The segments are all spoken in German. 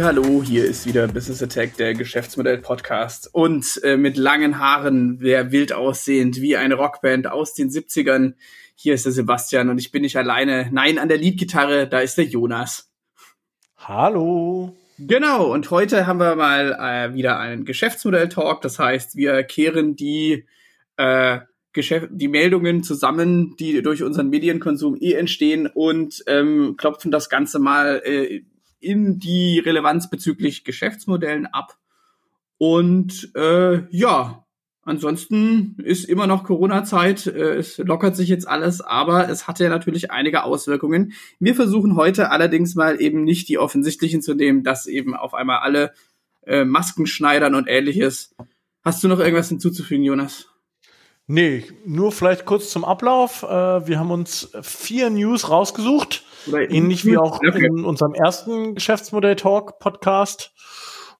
Hallo, hier ist wieder Business Attack, der Geschäftsmodell Podcast und äh, mit langen Haaren, wer wild aussehend wie eine Rockband aus den 70ern. Hier ist der Sebastian und ich bin nicht alleine. Nein, an der Leadgitarre, da ist der Jonas. Hallo. Genau, und heute haben wir mal äh, wieder einen Geschäftsmodell-Talk. Das heißt, wir kehren die, äh, Geschäft die Meldungen zusammen, die durch unseren Medienkonsum eh entstehen und ähm, klopfen das Ganze mal äh, in die Relevanz bezüglich Geschäftsmodellen ab. Und äh, ja, ansonsten ist immer noch Corona-Zeit, äh, es lockert sich jetzt alles, aber es hatte ja natürlich einige Auswirkungen. Wir versuchen heute allerdings mal eben nicht die offensichtlichen zu nehmen, dass eben auf einmal alle äh, Masken schneidern und ähnliches. Hast du noch irgendwas hinzuzufügen, Jonas? Nee, nur vielleicht kurz zum Ablauf. Äh, wir haben uns vier News rausgesucht Ähnlich wie auch okay. in unserem ersten Geschäftsmodell-Talk-Podcast.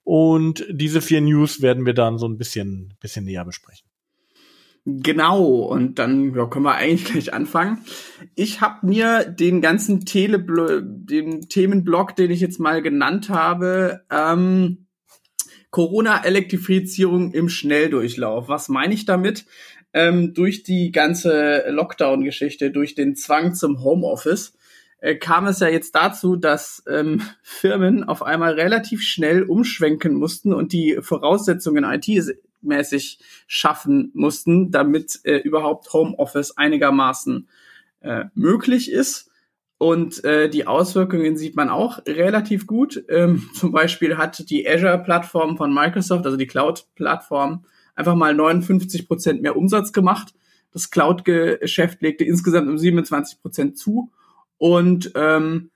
Und diese vier News werden wir dann so ein bisschen, bisschen näher besprechen. Genau, und dann ja, können wir eigentlich gleich anfangen. Ich habe mir den ganzen Teleblo den Themenblock, den ich jetzt mal genannt habe, ähm, Corona-Elektrifizierung im Schnelldurchlauf. Was meine ich damit? Ähm, durch die ganze Lockdown-Geschichte, durch den Zwang zum Homeoffice, äh, kam es ja jetzt dazu, dass ähm, Firmen auf einmal relativ schnell umschwenken mussten und die Voraussetzungen IT-mäßig schaffen mussten, damit äh, überhaupt Homeoffice einigermaßen äh, möglich ist. Und äh, die Auswirkungen sieht man auch relativ gut. Ähm, zum Beispiel hat die Azure-Plattform von Microsoft, also die Cloud-Plattform, einfach mal 59 Prozent mehr Umsatz gemacht. Das Cloud-Geschäft legte insgesamt um 27 Prozent zu. Und ähm,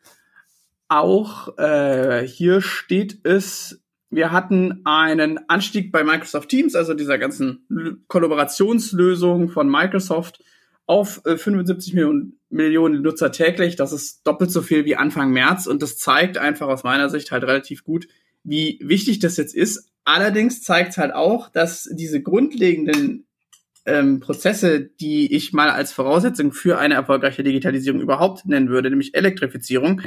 auch äh, hier steht es, wir hatten einen Anstieg bei Microsoft Teams, also dieser ganzen Kollaborationslösung von Microsoft, auf äh, 75 Millionen, Millionen Nutzer täglich. Das ist doppelt so viel wie Anfang März und das zeigt einfach aus meiner Sicht halt relativ gut, wie wichtig das jetzt ist. Allerdings zeigt es halt auch, dass diese grundlegenden ähm, Prozesse, die ich mal als Voraussetzung für eine erfolgreiche Digitalisierung überhaupt nennen würde, nämlich Elektrifizierung,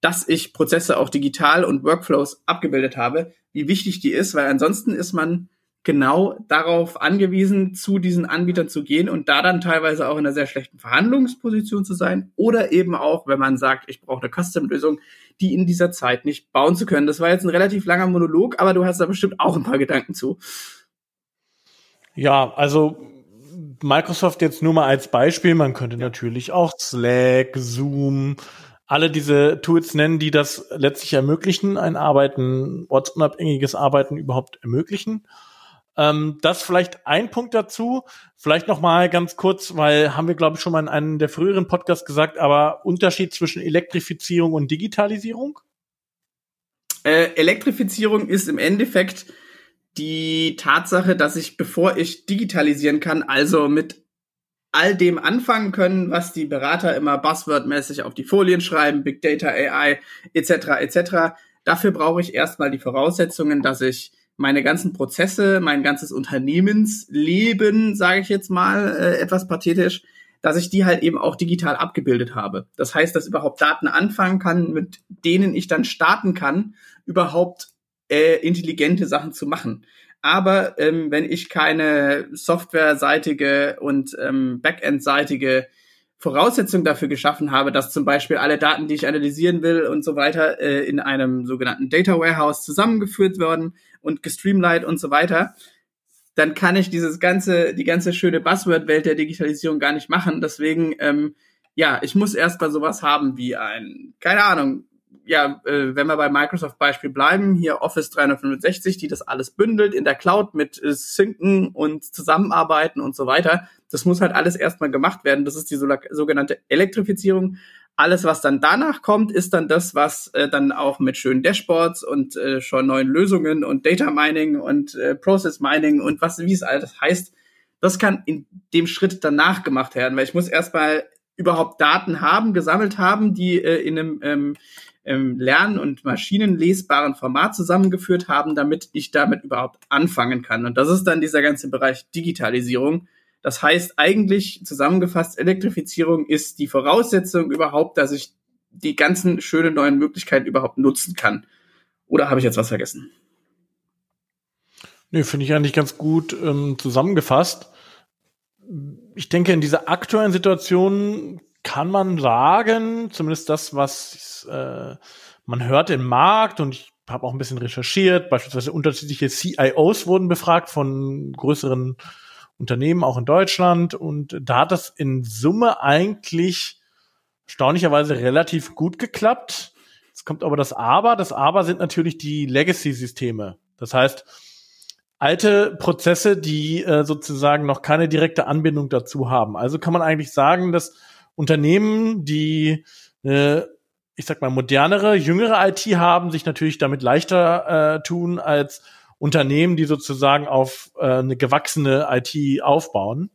dass ich Prozesse auch digital und Workflows abgebildet habe, wie wichtig die ist, weil ansonsten ist man genau darauf angewiesen, zu diesen Anbietern zu gehen und da dann teilweise auch in einer sehr schlechten Verhandlungsposition zu sein oder eben auch, wenn man sagt, ich brauche eine Custom-Lösung, die in dieser Zeit nicht bauen zu können. Das war jetzt ein relativ langer Monolog, aber du hast da bestimmt auch ein paar Gedanken zu. Ja, also Microsoft jetzt nur mal als Beispiel, man könnte natürlich auch Slack, Zoom, alle diese Tools nennen, die das letztlich ermöglichen, ein Arbeiten, ortsunabhängiges Arbeiten überhaupt ermöglichen. Ähm, das vielleicht ein Punkt dazu, vielleicht noch mal ganz kurz, weil haben wir glaube ich schon mal in einem der früheren Podcasts gesagt, aber Unterschied zwischen Elektrifizierung und Digitalisierung? Äh, Elektrifizierung ist im Endeffekt die Tatsache, dass ich, bevor ich digitalisieren kann, also mit all dem anfangen können, was die Berater immer buzzwordmäßig auf die Folien schreiben, Big Data, AI etc. etc. Dafür brauche ich erstmal die Voraussetzungen, dass ich meine ganzen Prozesse, mein ganzes Unternehmensleben, sage ich jetzt mal äh, etwas pathetisch, dass ich die halt eben auch digital abgebildet habe. Das heißt, dass überhaupt Daten anfangen kann, mit denen ich dann starten kann, überhaupt äh, intelligente Sachen zu machen. Aber ähm, wenn ich keine softwareseitige und ähm, Backend-seitige Voraussetzung dafür geschaffen habe, dass zum Beispiel alle Daten, die ich analysieren will und so weiter, äh, in einem sogenannten Data Warehouse zusammengeführt werden und gestreamlined und so weiter, dann kann ich dieses ganze, die ganze schöne Buzzword-Welt der Digitalisierung gar nicht machen. Deswegen, ähm, ja, ich muss erst mal sowas haben wie ein, keine Ahnung, ja, äh, wenn wir bei Microsoft Beispiel bleiben, hier Office 365, die das alles bündelt in der Cloud mit äh, Synken und Zusammenarbeiten und so weiter. Das muss halt alles erstmal gemacht werden. Das ist die so, sogenannte Elektrifizierung. Alles, was dann danach kommt, ist dann das, was äh, dann auch mit schönen Dashboards und äh, schon neuen Lösungen und Data Mining und äh, Process Mining und was, wie es alles heißt, das kann in dem Schritt danach gemacht werden, weil ich muss erstmal überhaupt Daten haben, gesammelt haben, die äh, in einem ähm, ähm, Lern- und maschinenlesbaren Format zusammengeführt haben, damit ich damit überhaupt anfangen kann. Und das ist dann dieser ganze Bereich Digitalisierung. Das heißt eigentlich zusammengefasst, Elektrifizierung ist die Voraussetzung überhaupt, dass ich die ganzen schönen neuen Möglichkeiten überhaupt nutzen kann. Oder habe ich jetzt was vergessen? Nee, finde ich eigentlich ganz gut ähm, zusammengefasst. Ich denke, in dieser aktuellen Situation kann man sagen, zumindest das, was äh, man hört im Markt und ich habe auch ein bisschen recherchiert, beispielsweise unterschiedliche CIOs wurden befragt von größeren Unternehmen, auch in Deutschland. Und da hat das in Summe eigentlich erstaunlicherweise relativ gut geklappt. Jetzt kommt aber das Aber. Das Aber sind natürlich die Legacy-Systeme. Das heißt, alte Prozesse, die äh, sozusagen noch keine direkte Anbindung dazu haben. Also kann man eigentlich sagen, dass Unternehmen, die äh, ich sag mal, modernere, jüngere IT haben, sich natürlich damit leichter äh, tun als Unternehmen, die sozusagen auf äh, eine gewachsene IT aufbauen.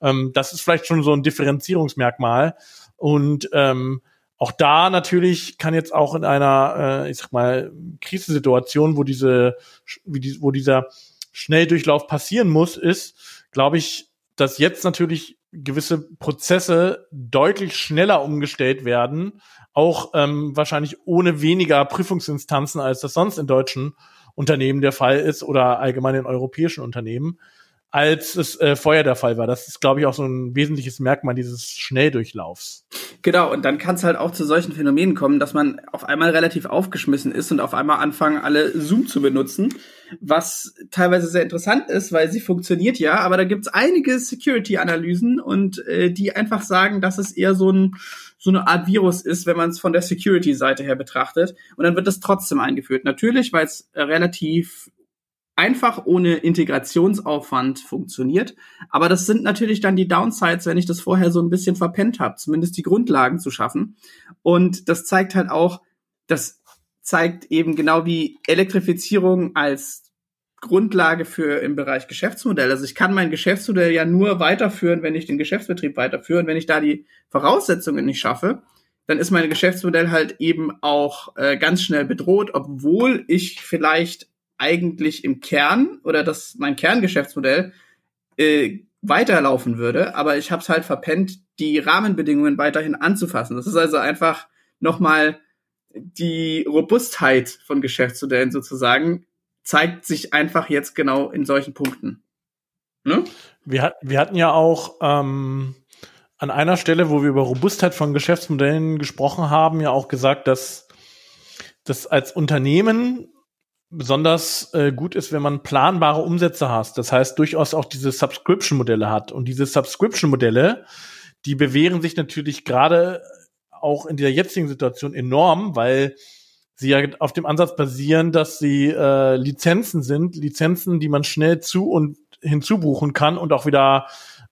Ähm, das ist vielleicht schon so ein Differenzierungsmerkmal. Und ähm, auch da natürlich kann jetzt auch in einer, äh, ich sag mal, Krisensituation, wo diese, wie die, wo dieser Schnelldurchlauf passieren muss, ist, glaube ich, dass jetzt natürlich gewisse Prozesse deutlich schneller umgestellt werden, auch ähm, wahrscheinlich ohne weniger Prüfungsinstanzen, als das sonst in deutschen Unternehmen der Fall ist oder allgemein in europäischen Unternehmen, als es äh, vorher der Fall war. Das ist, glaube ich, auch so ein wesentliches Merkmal dieses Schnelldurchlaufs. Genau, und dann kann es halt auch zu solchen Phänomenen kommen, dass man auf einmal relativ aufgeschmissen ist und auf einmal anfangen, alle Zoom zu benutzen, was teilweise sehr interessant ist, weil sie funktioniert ja, aber da gibt es einige Security-Analysen und äh, die einfach sagen, dass es eher so ein so eine Art Virus ist, wenn man es von der Security-Seite her betrachtet. Und dann wird das trotzdem eingeführt. Natürlich, weil es relativ einfach ohne Integrationsaufwand funktioniert. Aber das sind natürlich dann die Downsides, wenn ich das vorher so ein bisschen verpennt habe, zumindest die Grundlagen zu schaffen. Und das zeigt halt auch, das zeigt eben genau wie Elektrifizierung als Grundlage für im Bereich Geschäftsmodell. Also ich kann mein Geschäftsmodell ja nur weiterführen, wenn ich den Geschäftsbetrieb weiterführe. Und wenn ich da die Voraussetzungen nicht schaffe, dann ist mein Geschäftsmodell halt eben auch äh, ganz schnell bedroht, obwohl ich vielleicht eigentlich im Kern oder das mein Kerngeschäftsmodell äh, weiterlaufen würde, aber ich habe es halt verpennt, die Rahmenbedingungen weiterhin anzufassen. Das ist also einfach nochmal die Robustheit von Geschäftsmodellen sozusagen zeigt sich einfach jetzt genau in solchen Punkten. Ne? Wir, wir hatten ja auch ähm, an einer Stelle, wo wir über Robustheit von Geschäftsmodellen gesprochen haben, ja auch gesagt, dass das als Unternehmen besonders äh, gut ist, wenn man planbare Umsätze hat. Das heißt, durchaus auch diese Subscription-Modelle hat. Und diese Subscription-Modelle, die bewähren sich natürlich gerade auch in der jetzigen Situation enorm, weil sie ja auf dem Ansatz basieren, dass sie äh, Lizenzen sind, Lizenzen, die man schnell zu und hinzubuchen kann und auch wieder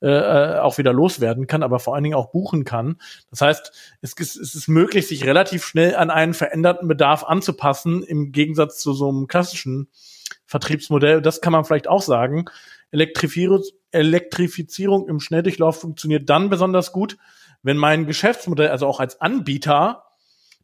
äh, äh, auch wieder loswerden kann, aber vor allen Dingen auch buchen kann. Das heißt, es es ist möglich, sich relativ schnell an einen veränderten Bedarf anzupassen, im Gegensatz zu so einem klassischen Vertriebsmodell. Das kann man vielleicht auch sagen. Elektrifizierung im Schnelldurchlauf funktioniert dann besonders gut, wenn mein Geschäftsmodell, also auch als Anbieter,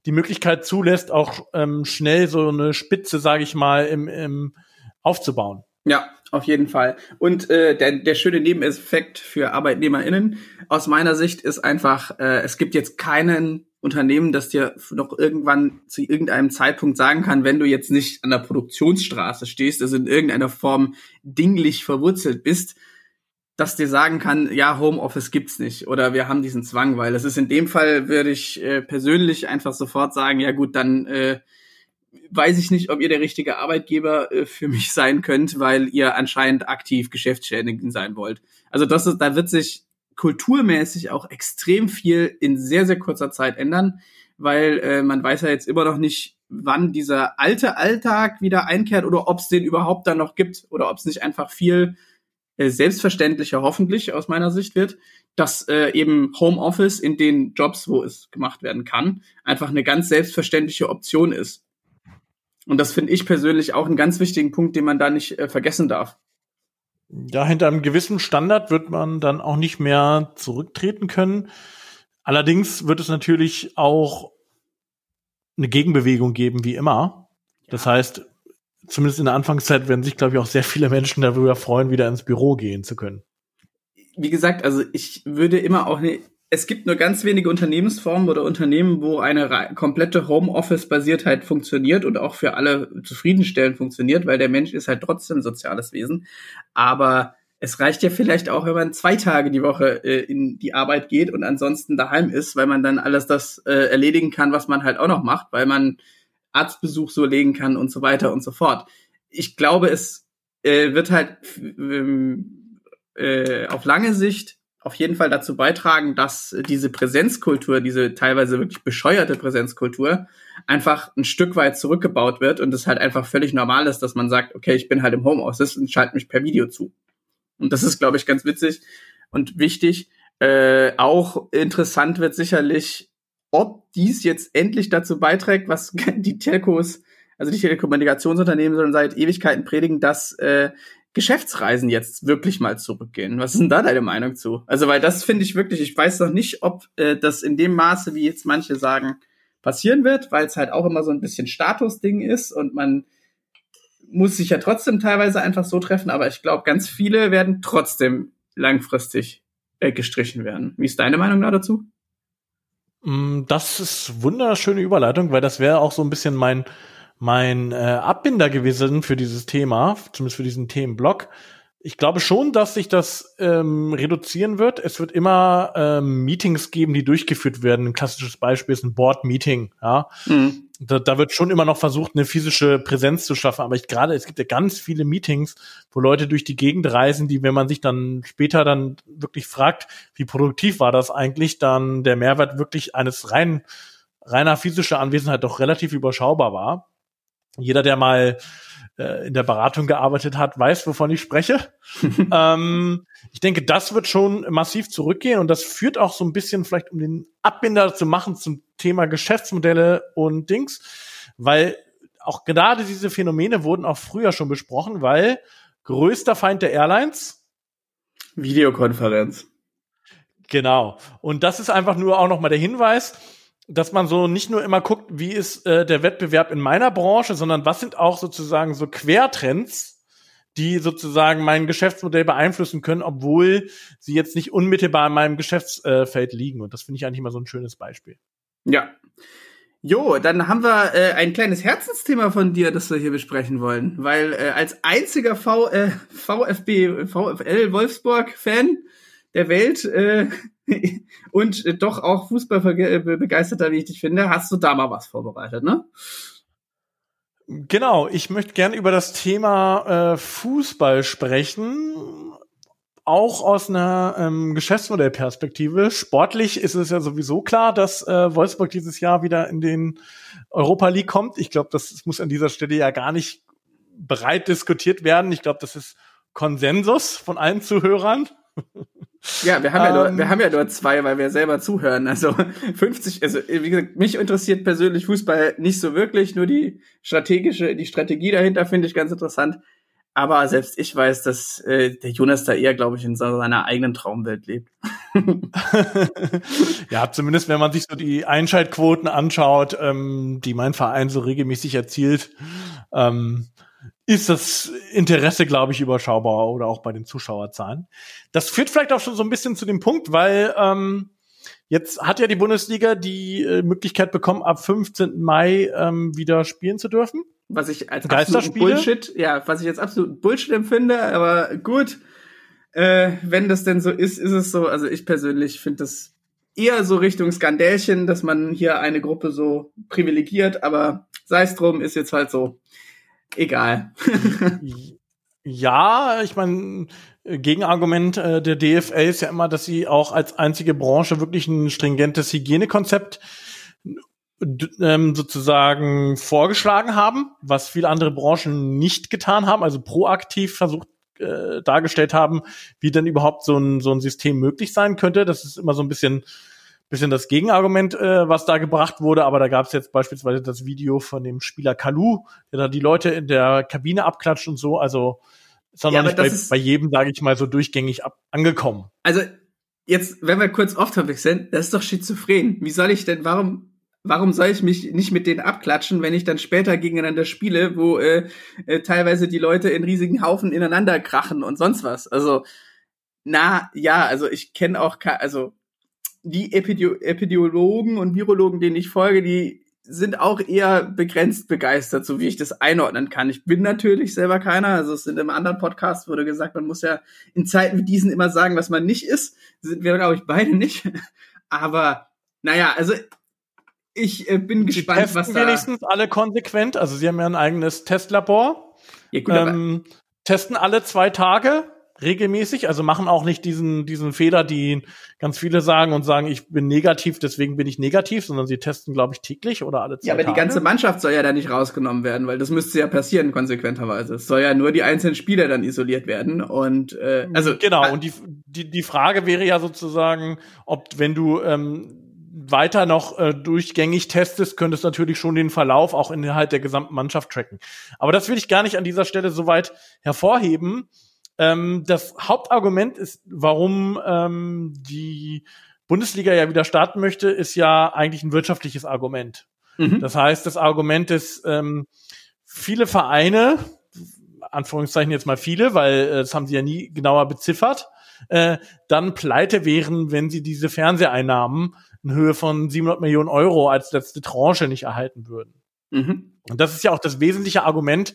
die Möglichkeit zulässt, auch ähm, schnell so eine Spitze, sage ich mal, im, im aufzubauen. Ja, auf jeden Fall. Und äh, der, der schöne Nebeneffekt für ArbeitnehmerInnen aus meiner Sicht ist einfach, äh, es gibt jetzt keinen Unternehmen, das dir noch irgendwann zu irgendeinem Zeitpunkt sagen kann, wenn du jetzt nicht an der Produktionsstraße stehst, also in irgendeiner Form dinglich verwurzelt bist, dass dir sagen kann, ja, Homeoffice gibt's nicht oder wir haben diesen Zwang, weil es ist in dem Fall, würde ich äh, persönlich einfach sofort sagen, ja gut, dann äh, weiß ich nicht, ob ihr der richtige Arbeitgeber äh, für mich sein könnt, weil ihr anscheinend aktiv geschäftsschädigend sein wollt. Also das ist, da wird sich kulturmäßig auch extrem viel in sehr, sehr kurzer Zeit ändern, weil äh, man weiß ja jetzt immer noch nicht, wann dieser alte Alltag wieder einkehrt oder ob es den überhaupt dann noch gibt oder ob es nicht einfach viel selbstverständlicher hoffentlich aus meiner Sicht wird, dass äh, eben Homeoffice in den Jobs, wo es gemacht werden kann, einfach eine ganz selbstverständliche Option ist. Und das finde ich persönlich auch einen ganz wichtigen Punkt, den man da nicht äh, vergessen darf. Ja, hinter einem gewissen Standard wird man dann auch nicht mehr zurücktreten können. Allerdings wird es natürlich auch eine Gegenbewegung geben, wie immer. Das heißt, zumindest in der Anfangszeit werden sich, glaube ich, auch sehr viele Menschen darüber freuen, wieder ins Büro gehen zu können. Wie gesagt, also ich würde immer auch eine es gibt nur ganz wenige Unternehmensformen oder Unternehmen, wo eine komplette Homeoffice-Basiertheit funktioniert und auch für alle zufriedenstellend funktioniert, weil der Mensch ist halt trotzdem soziales Wesen. Aber es reicht ja vielleicht auch, wenn man zwei Tage die Woche äh, in die Arbeit geht und ansonsten daheim ist, weil man dann alles das äh, erledigen kann, was man halt auch noch macht, weil man Arztbesuch so legen kann und so weiter und so fort. Ich glaube, es äh, wird halt ähm, äh, auf lange Sicht auf jeden Fall dazu beitragen, dass diese Präsenzkultur, diese teilweise wirklich bescheuerte Präsenzkultur, einfach ein Stück weit zurückgebaut wird und es halt einfach völlig normal ist, dass man sagt, okay, ich bin halt im Homeoffice und schalte mich per Video zu. Und das ist, glaube ich, ganz witzig und wichtig. Äh, auch interessant wird sicherlich, ob dies jetzt endlich dazu beiträgt, was die Telcos, also die Telekommunikationsunternehmen sondern seit Ewigkeiten predigen, dass äh, Geschäftsreisen jetzt wirklich mal zurückgehen. Was ist denn da deine Meinung zu? Also, weil das finde ich wirklich, ich weiß noch nicht, ob äh, das in dem Maße, wie jetzt manche sagen, passieren wird, weil es halt auch immer so ein bisschen Statusding ist und man muss sich ja trotzdem teilweise einfach so treffen, aber ich glaube, ganz viele werden trotzdem langfristig äh, gestrichen werden. Wie ist deine Meinung da dazu? Mm, das ist wunderschöne Überleitung, weil das wäre auch so ein bisschen mein mein äh, Abbinder gewesen für dieses Thema, zumindest für diesen Themenblock. Ich glaube schon, dass sich das ähm, reduzieren wird. Es wird immer ähm, Meetings geben, die durchgeführt werden. Ein klassisches Beispiel ist ein Board-Meeting. Ja, mhm. Da, da wird schon immer noch versucht, eine physische Präsenz zu schaffen. Aber ich gerade, es gibt ja ganz viele Meetings, wo Leute durch die Gegend reisen, die, wenn man sich dann später dann wirklich fragt, wie produktiv war das eigentlich, dann der Mehrwert wirklich eines rein reiner physischer Anwesenheit doch relativ überschaubar war. Jeder, der mal äh, in der Beratung gearbeitet hat, weiß, wovon ich spreche. ähm, ich denke, das wird schon massiv zurückgehen und das führt auch so ein bisschen vielleicht, um den Abbinder zu machen zum Thema Geschäftsmodelle und Dings, weil auch gerade diese Phänomene wurden auch früher schon besprochen, weil größter Feind der Airlines Videokonferenz. Genau. Und das ist einfach nur auch noch mal der Hinweis, dass man so nicht nur immer guckt, wie ist äh, der Wettbewerb in meiner Branche, sondern was sind auch sozusagen so Quertrends, die sozusagen mein Geschäftsmodell beeinflussen können, obwohl sie jetzt nicht unmittelbar in meinem Geschäftsfeld liegen. Und das finde ich eigentlich immer so ein schönes Beispiel. Ja. Jo, dann haben wir äh, ein kleines Herzensthema von dir, das wir hier besprechen wollen, weil äh, als einziger v, äh, VfB, VfL Wolfsburg-Fan der Welt äh, und äh, doch auch Fußballbegeisterter, wie ich dich finde, hast du da mal was vorbereitet, ne? Genau, ich möchte gerne über das Thema äh, Fußball sprechen, auch aus einer ähm, Geschäftsmodellperspektive. Sportlich ist es ja sowieso klar, dass äh, Wolfsburg dieses Jahr wieder in den Europa League kommt. Ich glaube, das muss an dieser Stelle ja gar nicht breit diskutiert werden. Ich glaube, das ist Konsensus von allen Zuhörern. Ja, wir haben ja, nur, wir ähm. haben ja nur zwei, weil wir selber zuhören. Also 50, also wie gesagt, mich interessiert persönlich Fußball nicht so wirklich, nur die strategische, die Strategie dahinter finde ich ganz interessant. Aber selbst ich weiß, dass äh, der Jonas da eher, glaube ich, in seiner eigenen Traumwelt lebt. ja, zumindest wenn man sich so die Einschaltquoten anschaut, ähm, die mein Verein so regelmäßig erzielt. Ähm, ist das Interesse, glaube ich, überschaubar oder auch bei den Zuschauerzahlen. Das führt vielleicht auch schon so ein bisschen zu dem Punkt, weil ähm, jetzt hat ja die Bundesliga die äh, Möglichkeit bekommen, ab 15. Mai ähm, wieder spielen zu dürfen. Was ich als absolut Bullshit, ja, was ich jetzt absolut Bullshit empfinde, aber gut, äh, wenn das denn so ist, ist es so. Also ich persönlich finde das eher so Richtung Skandälchen, dass man hier eine Gruppe so privilegiert, aber sei es drum, ist jetzt halt so egal. ja, ich meine, Gegenargument äh, der DFL ist ja immer, dass sie auch als einzige Branche wirklich ein stringentes Hygienekonzept ähm, sozusagen vorgeschlagen haben, was viele andere Branchen nicht getan haben, also proaktiv versucht äh, dargestellt haben, wie denn überhaupt so ein, so ein System möglich sein könnte. Das ist immer so ein bisschen bisschen das Gegenargument, äh, was da gebracht wurde, aber da gab es jetzt beispielsweise das Video von dem Spieler Kalu, der da die Leute in der Kabine abklatscht und so, also ist auch ja, noch nicht bei, bei jedem, sage ich mal, so durchgängig ab angekommen. Also jetzt, wenn wir kurz off-topic sind, das ist doch schizophren. Wie soll ich denn, warum, warum soll ich mich nicht mit denen abklatschen, wenn ich dann später gegeneinander spiele, wo äh, äh, teilweise die Leute in riesigen Haufen ineinander krachen und sonst was? Also, na, ja, also ich kenne auch, also die Epideo Epidemiologen und Virologen, denen ich folge, die sind auch eher begrenzt begeistert, so wie ich das einordnen kann. Ich bin natürlich selber keiner. Also es sind im anderen Podcast wurde gesagt, man muss ja in Zeiten wie diesen immer sagen, was man nicht ist. Sind wir, glaube ich, beide nicht. Aber naja, also ich äh, bin gespannt, testen was da. wenigstens alle konsequent. Also sie haben ja ein eigenes Testlabor. Ja, gut, ähm, testen alle zwei Tage regelmäßig, also machen auch nicht diesen, diesen Fehler, die ganz viele sagen und sagen, ich bin negativ, deswegen bin ich negativ, sondern sie testen, glaube ich, täglich oder alle zwei ja, aber Tage. die ganze Mannschaft soll ja da nicht rausgenommen werden, weil das müsste ja passieren konsequenterweise. Es soll ja nur die einzelnen Spieler dann isoliert werden und äh, also genau, und die, die, die Frage wäre ja sozusagen, ob wenn du ähm, weiter noch äh, durchgängig testest, könntest du natürlich schon den Verlauf auch innerhalb der gesamten Mannschaft tracken. Aber das will ich gar nicht an dieser Stelle so weit hervorheben. Ähm, das Hauptargument ist, warum ähm, die Bundesliga ja wieder starten möchte, ist ja eigentlich ein wirtschaftliches Argument. mhm. Das heißt, das Argument ist, ähm, viele Vereine, Anführungszeichen jetzt mal viele, weil äh, das haben sie ja nie genauer beziffert, äh, dann pleite wären, wenn sie diese Fernseheinnahmen in Höhe von 700 Millionen Euro als letzte Tranche nicht erhalten würden. Mhm. Und das ist ja auch das wesentliche Argument,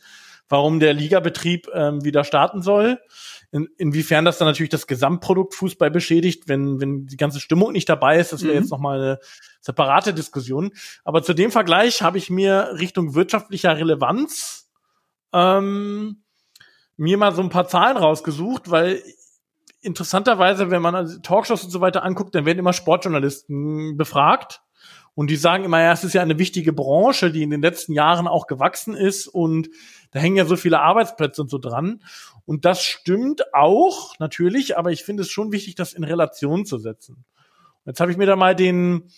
warum der Ligabetrieb ähm, wieder starten soll. In, inwiefern das dann natürlich das Gesamtprodukt Fußball beschädigt, wenn, wenn die ganze Stimmung nicht dabei ist, das wäre Mhm. jetzt nochmal eine separate Diskussion. Aber zu dem Vergleich habe ich mir Richtung wirtschaftlicher Relevanz ähm, mir mal so ein paar Zahlen rausgesucht, weil interessanterweise, wenn man Talkshows und so weiter anguckt, dann werden immer Sportjournalisten befragt. Und die sagen immer, ja, es ist ja eine wichtige Branche, die in den letzten Jahren auch gewachsen ist und da hängen ja so viele Arbeitsplätze und so dran. Und das stimmt auch, natürlich, aber ich finde es schon wichtig, das in Relation zu setzen. Jetzt habe ich mir da mal den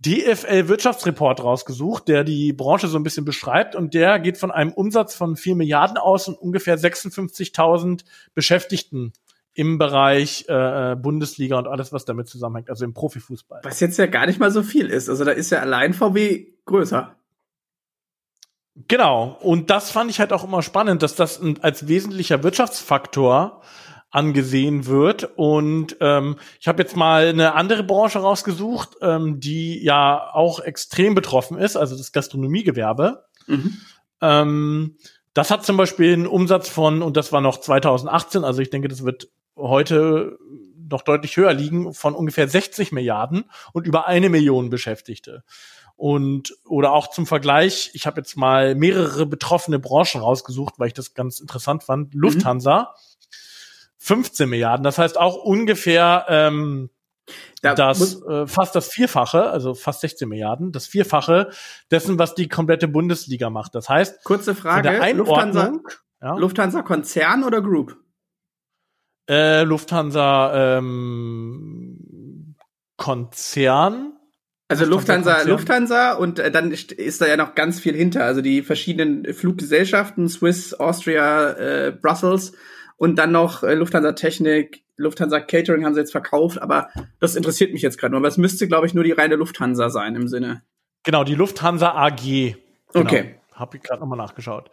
DFL-Wirtschaftsreport rausgesucht, der die Branche so ein bisschen beschreibt und der geht von einem Umsatz von 4 Milliarden aus und ungefähr 56.000 Beschäftigten im Bereich äh, Bundesliga und alles, was damit zusammenhängt, also im Profifußball. Was jetzt ja gar nicht mal so viel ist. Also da ist ja allein VW größer. Genau. Und das fand ich halt auch immer spannend, dass das als wesentlicher Wirtschaftsfaktor angesehen wird. Und ähm, ich habe jetzt mal eine andere Branche rausgesucht, ähm, die ja auch extrem betroffen ist, also das Gastronomiegewerbe. Mhm. Ähm, das hat zum Beispiel einen Umsatz von, und das war noch 2018, also ich denke, das wird heute noch deutlich höher liegen, von ungefähr 60 Milliarden und über eine Million Beschäftigte. Und oder auch zum Vergleich, ich habe jetzt mal mehrere betroffene Branchen rausgesucht, weil ich das ganz interessant fand. Lufthansa, 15 Milliarden, das heißt auch ungefähr ähm, Da das äh, fast das Vierfache, also fast 16 Milliarden, das Vierfache dessen, was die komplette Bundesliga macht. Das heißt, kurze Frage, Lufthansa, ja, Lufthansa Konzern oder Group? Äh, Lufthansa ähm, Konzern. Also Lufthansa. Lufthansa und äh, dann ist, da ja noch ganz viel hinter. Also die verschiedenen Fluggesellschaften, Swiss, Austria, äh, Brussels und dann noch äh, Lufthansa Technik, Lufthansa Catering haben sie jetzt verkauft, aber das interessiert mich jetzt gerade nur. Aber es müsste, glaube ich, nur die reine Lufthansa sein im Sinne. Genau, die Lufthansa AG. Genau. Okay. Habe ich gerade nochmal nachgeschaut.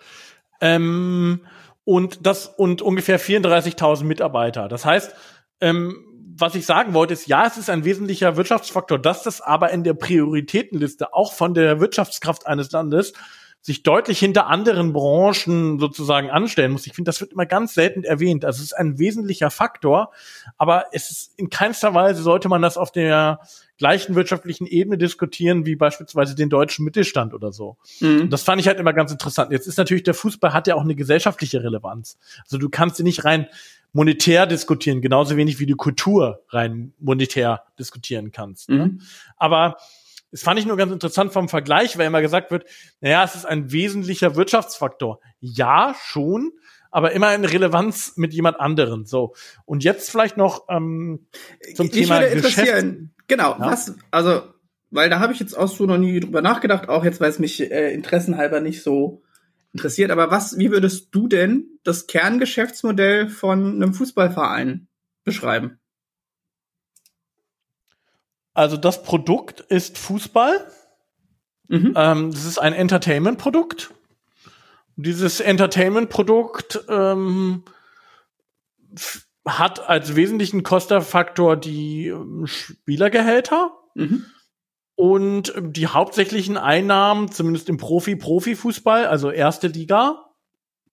Ähm, und das und ungefähr 34.000 Mitarbeiter. Das heißt, ähm, was ich sagen wollte, ist, ja, es ist ein wesentlicher Wirtschaftsfaktor, dass das aber in der Prioritätenliste auch von der Wirtschaftskraft eines Landes sich deutlich hinter anderen Branchen sozusagen anstellen muss. Ich finde, das wird immer ganz selten erwähnt. Also es ist ein wesentlicher Faktor, aber es ist in keinster Weise sollte man das auf der gleichen wirtschaftlichen Ebene diskutieren wie beispielsweise den deutschen Mittelstand oder so. Mhm. Und das fand ich halt immer ganz interessant. Jetzt ist natürlich der Fußball hat ja auch eine gesellschaftliche Relevanz. Also du kannst ihn nicht rein monetär diskutieren, genauso wenig wie du Kultur rein monetär diskutieren kannst. Ne? Mhm. Aber das fand ich nur ganz interessant vom Vergleich, weil immer gesagt wird, naja, es ist ein wesentlicher Wirtschaftsfaktor. Ja, schon, aber immer in Relevanz mit jemand anderen. So. Und jetzt vielleicht noch ähm, zum Mich Thema würde Geschäft. interessieren, genau, Ja. was, also, weil da habe ich jetzt auch so noch nie drüber nachgedacht, auch jetzt, weil es mich äh, interessenhalber nicht so interessiert. Aber was, wie würdest du denn das Kerngeschäftsmodell von einem Fußballverein beschreiben? Also das Produkt ist Fußball. Mhm. Ähm, das ist ein Entertainment-Produkt. Dieses Entertainment-Produkt ähm, hat als wesentlichen Kostenfaktor die ähm, Spielergehälter. Mhm. Und die hauptsächlichen Einnahmen, zumindest im Profi-Profifußball, also erste Liga,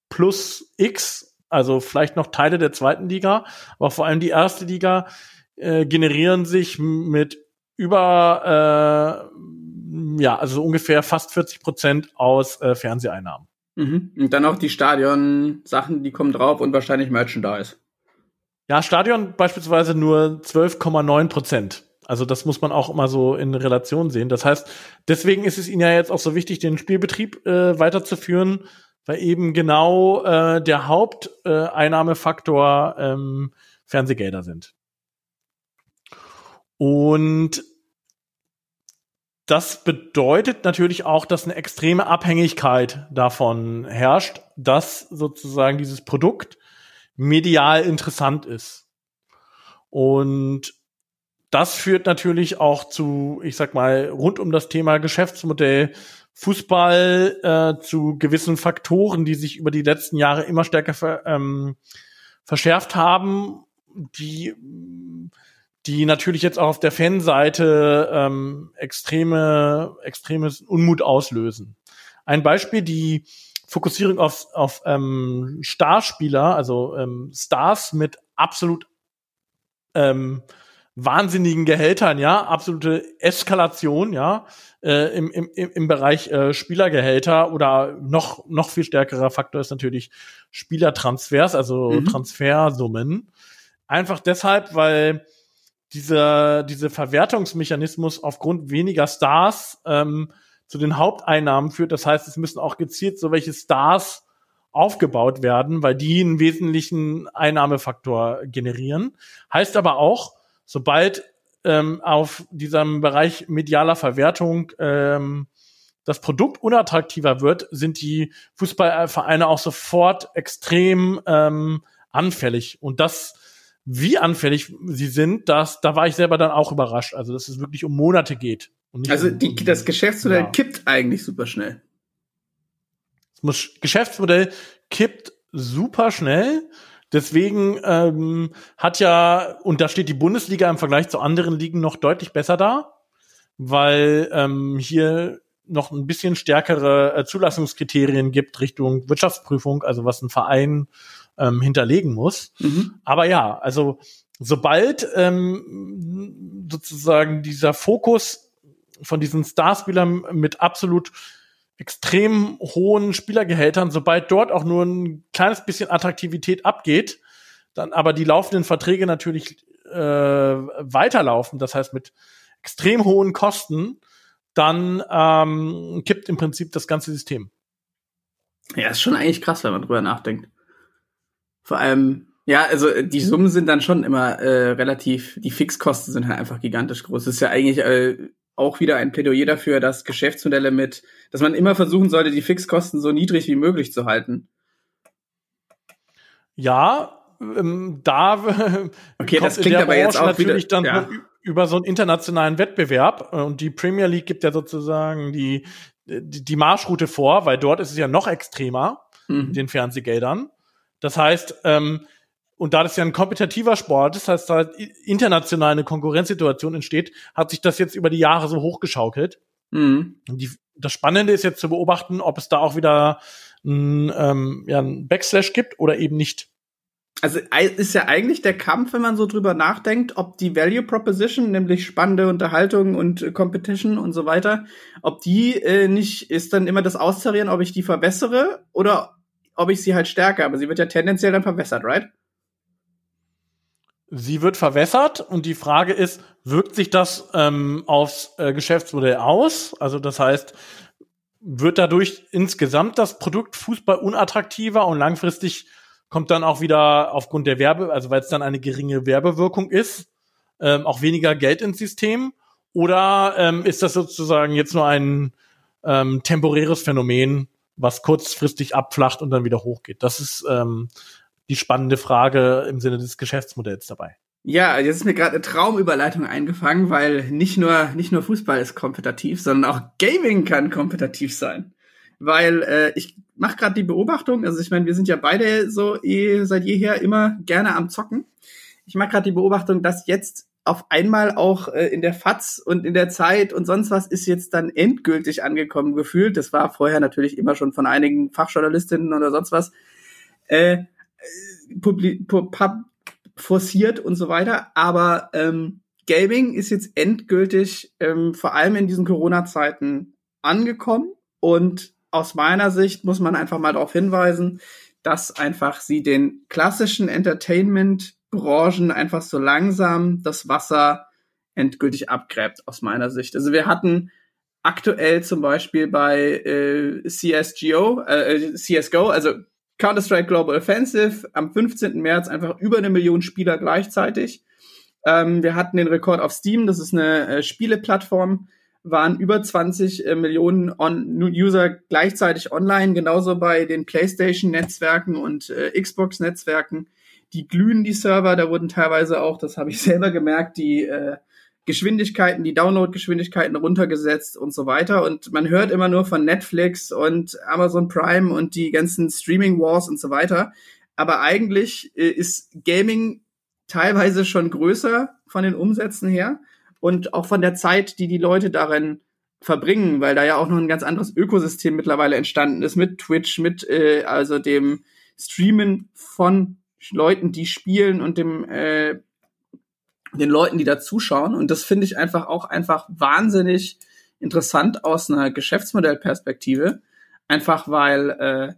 plus X, also vielleicht noch Teile der zweiten Liga, aber vor allem die erste Liga, äh, generieren sich mit über, äh, ja, also ungefähr fast 40 Prozent aus äh, Fernseheinnahmen. Mhm. Und dann auch die Stadion-Sachen, die kommen drauf und wahrscheinlich Merchandise. Ja, Stadion beispielsweise nur 12,9 Prozent. Also das muss man auch immer so in Relation sehen. Das heißt, deswegen ist es ihnen ja jetzt auch so wichtig, den Spielbetrieb äh, weiterzuführen, weil eben genau äh, der Haupteinnahmefaktor äh, ähm, Fernsehgelder sind. Und das bedeutet natürlich auch, dass eine extreme Abhängigkeit davon herrscht, dass sozusagen dieses Produkt medial interessant ist. Und das führt natürlich auch zu, ich sag mal, rund um das Thema Geschäftsmodell Fußball äh, zu gewissen Faktoren, die sich über die letzten Jahre immer stärker ver, ähm, verschärft haben, die die natürlich jetzt auch auf der Fanseite ähm, extreme extremes Unmut auslösen. Ein Beispiel die Fokussierung auf auf ähm, Starspieler, also ähm, Stars mit absolut ähm, wahnsinnigen Gehältern, ja, absolute Eskalation, ja, äh, im, im, im Bereich äh, Spielergehälter oder noch, noch viel stärkerer Faktor ist natürlich Spielertransfers, also mhm. Transfersummen. Einfach deshalb, weil dieser, diese Verwertungsmechanismus aufgrund weniger Stars ähm, zu den Haupteinnahmen führt. Das heißt, es müssen auch gezielt so welche Stars aufgebaut werden, weil die einen wesentlichen Einnahmefaktor generieren. Heißt aber auch, sobald ähm, auf diesem Bereich medialer Verwertung ähm, das Produkt unattraktiver wird, sind die Fußballvereine auch sofort extrem ähm, anfällig. Und das, wie anfällig sie sind, das, da war ich selber dann auch überrascht. Also, dass es wirklich um Monate geht. also die, das Geschäftsmodell ja. kippt eigentlich super schnell. Das Geschäftsmodell kippt super schnell. Deswegen ähm, hat ja, und da steht die Bundesliga im Vergleich zu anderen Ligen noch deutlich besser da, weil ähm, hier noch ein bisschen stärkere äh, Zulassungskriterien gibt Richtung Wirtschaftsprüfung, also was ein Verein ähm, hinterlegen muss. Mhm. Aber ja, also sobald ähm, sozusagen dieser Fokus von diesen Starspielern mit absolut extrem hohen Spielergehältern, sobald dort auch nur ein kleines bisschen Attraktivität abgeht, dann aber die laufenden Verträge natürlich äh, weiterlaufen, das heißt mit extrem hohen Kosten, dann ähm, kippt im Prinzip das ganze System. Ja, ist schon eigentlich krass, wenn man drüber nachdenkt. Vor allem, ja, also die Summen sind dann schon immer äh, relativ, die Fixkosten sind halt einfach gigantisch groß. Das ist ja eigentlich äh, auch wieder ein Plädoyer dafür, dass Geschäftsmodelle mit, dass man immer versuchen sollte, die Fixkosten so niedrig wie möglich zu halten. Ja, ähm, da okay, das klingt aber jetzt auch natürlich wieder, dann ja. über so einen internationalen Wettbewerb und die Premier League gibt ja sozusagen die die, die Marschroute vor, weil dort ist es ja noch extremer mhm. mit den Fernsehgeldern. Das heißt, ähm, und da das ja ein kompetitiver Sport ist, das heißt, da international eine Konkurrenzsituation entsteht, hat sich das jetzt über die Jahre so hochgeschaukelt. Mhm. Die, das Spannende ist jetzt zu beobachten, ob es da auch wieder ein, ähm, ja, ein Backslash gibt oder eben nicht. Also ist ja eigentlich der Kampf, wenn man so drüber nachdenkt, ob die Value Proposition, nämlich spannende Unterhaltung und Competition und so weiter, ob die äh, nicht ist dann immer das Austarieren, ob ich die verbessere oder ob ich sie halt stärke. Aber sie wird ja tendenziell dann verbessert, right? Sie wird verwässert und die Frage ist, wirkt sich das ähm, aufs äh, Geschäftsmodell aus? Also das heißt, wird dadurch insgesamt das Produkt Fußball unattraktiver und langfristig kommt dann auch wieder aufgrund der Werbe, also weil es dann eine geringe Werbewirkung ist, ähm, auch weniger Geld ins System? Oder ähm, ist das sozusagen jetzt nur ein ähm, temporäres Phänomen, was kurzfristig abflacht und dann wieder hochgeht? Das ist ähm, die spannende Frage im Sinne des Geschäftsmodells dabei. Ja, jetzt ist mir gerade eine Traumüberleitung eingefangen, weil nicht nur nicht nur Fußball ist kompetitiv, sondern auch Gaming kann kompetitiv sein, weil äh, ich mache gerade die Beobachtung, also ich meine, wir sind ja beide so eh seit jeher immer gerne am Zocken. Ich mache gerade die Beobachtung, dass jetzt auf einmal auch äh, in der FAZ und in der Zeit und sonst was ist jetzt dann endgültig angekommen gefühlt. Das war vorher natürlich immer schon von einigen Fachjournalistinnen oder sonst was äh, äh publi pub forciert und so weiter. Aber ähm, Gaming ist jetzt endgültig ähm, vor allem in diesen Corona-Zeiten angekommen und aus meiner Sicht muss man einfach mal darauf hinweisen, dass einfach sie den klassischen Entertainment-Branchen einfach so langsam das Wasser endgültig abgräbt, aus meiner Sicht. Also wir hatten aktuell zum Beispiel bei äh, CSGO, äh, CSGO, also Counter-Strike Global Offensive, am 15. März einfach über eine Million Spieler gleichzeitig. Ähm, wir hatten den Rekord auf Steam, das ist eine äh, Spieleplattform, waren über 20 äh, Millionen On User gleichzeitig online, genauso bei den PlayStation-Netzwerken und äh, Xbox-Netzwerken. Die glühen die Server, da wurden teilweise auch, das habe ich selber gemerkt, die äh, Geschwindigkeiten, die Download-Geschwindigkeiten runtergesetzt und so weiter. Und man hört immer nur von Netflix und Amazon Prime und die ganzen Streaming Wars und so weiter. Aber eigentlich äh, ist Gaming teilweise schon größer von den Umsätzen her und auch von der Zeit, die die Leute darin verbringen, weil da ja auch noch ein ganz anderes Ökosystem mittlerweile entstanden ist mit Twitch, mit äh, also dem Streamen von Leuten, die spielen und dem äh, den Leuten, die da zuschauen. Und das finde ich einfach auch einfach wahnsinnig interessant aus einer Geschäftsmodellperspektive. Einfach weil äh,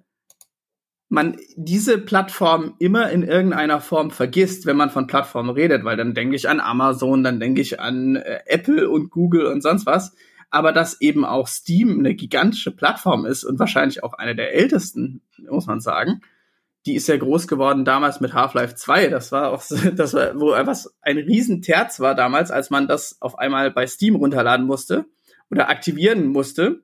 man diese Plattform immer in irgendeiner Form vergisst, wenn man von Plattformen redet, weil dann denke ich an Amazon, dann denke ich an äh, Apple und Google und sonst was. Aber dass eben auch Steam eine gigantische Plattform ist und wahrscheinlich auch eine der ältesten, muss man sagen, die ist ja groß geworden damals mit Half-Life 2. Das war auch, das war, wo was ein Riesenterz war damals, als man das auf einmal bei Steam runterladen musste oder aktivieren musste.